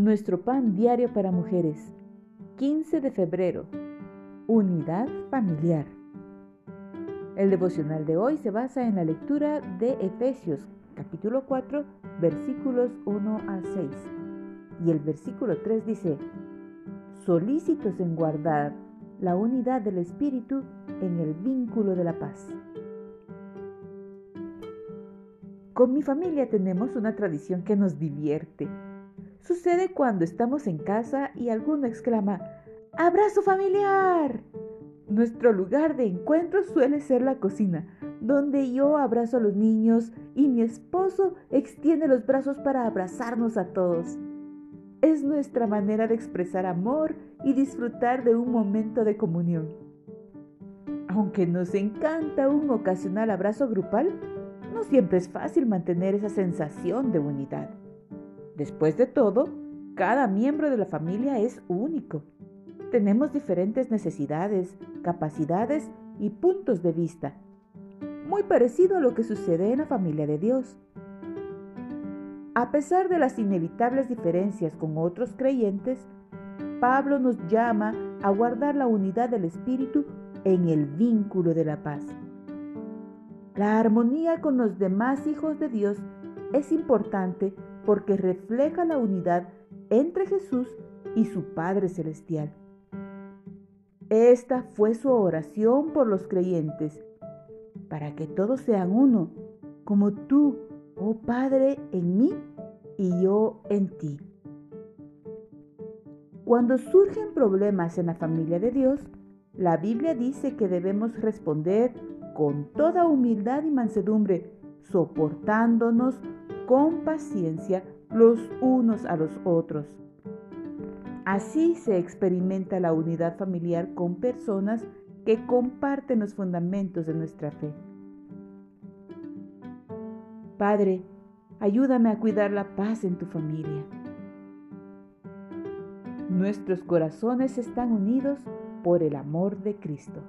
Nuestro pan diario para mujeres. 15 de febrero. Unidad familiar. El devocional de hoy se basa en la lectura de Efesios capítulo 4 versículos 1 a 6. Y el versículo 3 dice, solícitos en guardar la unidad del Espíritu en el vínculo de la paz. Con mi familia tenemos una tradición que nos divierte Sucede cuando estamos en casa y alguno exclama, ¡Abrazo familiar! Nuestro lugar de encuentro suele ser la cocina, donde yo abrazo a los niños y mi esposo extiende los brazos para abrazarnos a todos. Es nuestra manera de expresar amor y disfrutar de un momento de comunión. Aunque nos encanta un ocasional abrazo grupal, no siempre es fácil mantener esa sensación de unidad. Después de todo, cada miembro de la familia es único. Tenemos diferentes necesidades, capacidades y puntos de vista, muy parecido a lo que sucede en la familia de Dios. A pesar de las inevitables diferencias con otros creyentes, Pablo nos llama a guardar la unidad del Espíritu en el vínculo de la paz. La armonía con los demás hijos de Dios es importante porque refleja la unidad entre Jesús y su Padre Celestial. Esta fue su oración por los creyentes, para que todos sean uno, como tú, oh Padre, en mí y yo en ti. Cuando surgen problemas en la familia de Dios, la Biblia dice que debemos responder con toda humildad y mansedumbre, soportándonos con paciencia los unos a los otros. Así se experimenta la unidad familiar con personas que comparten los fundamentos de nuestra fe. Padre, ayúdame a cuidar la paz en tu familia. Nuestros corazones están unidos por el amor de Cristo.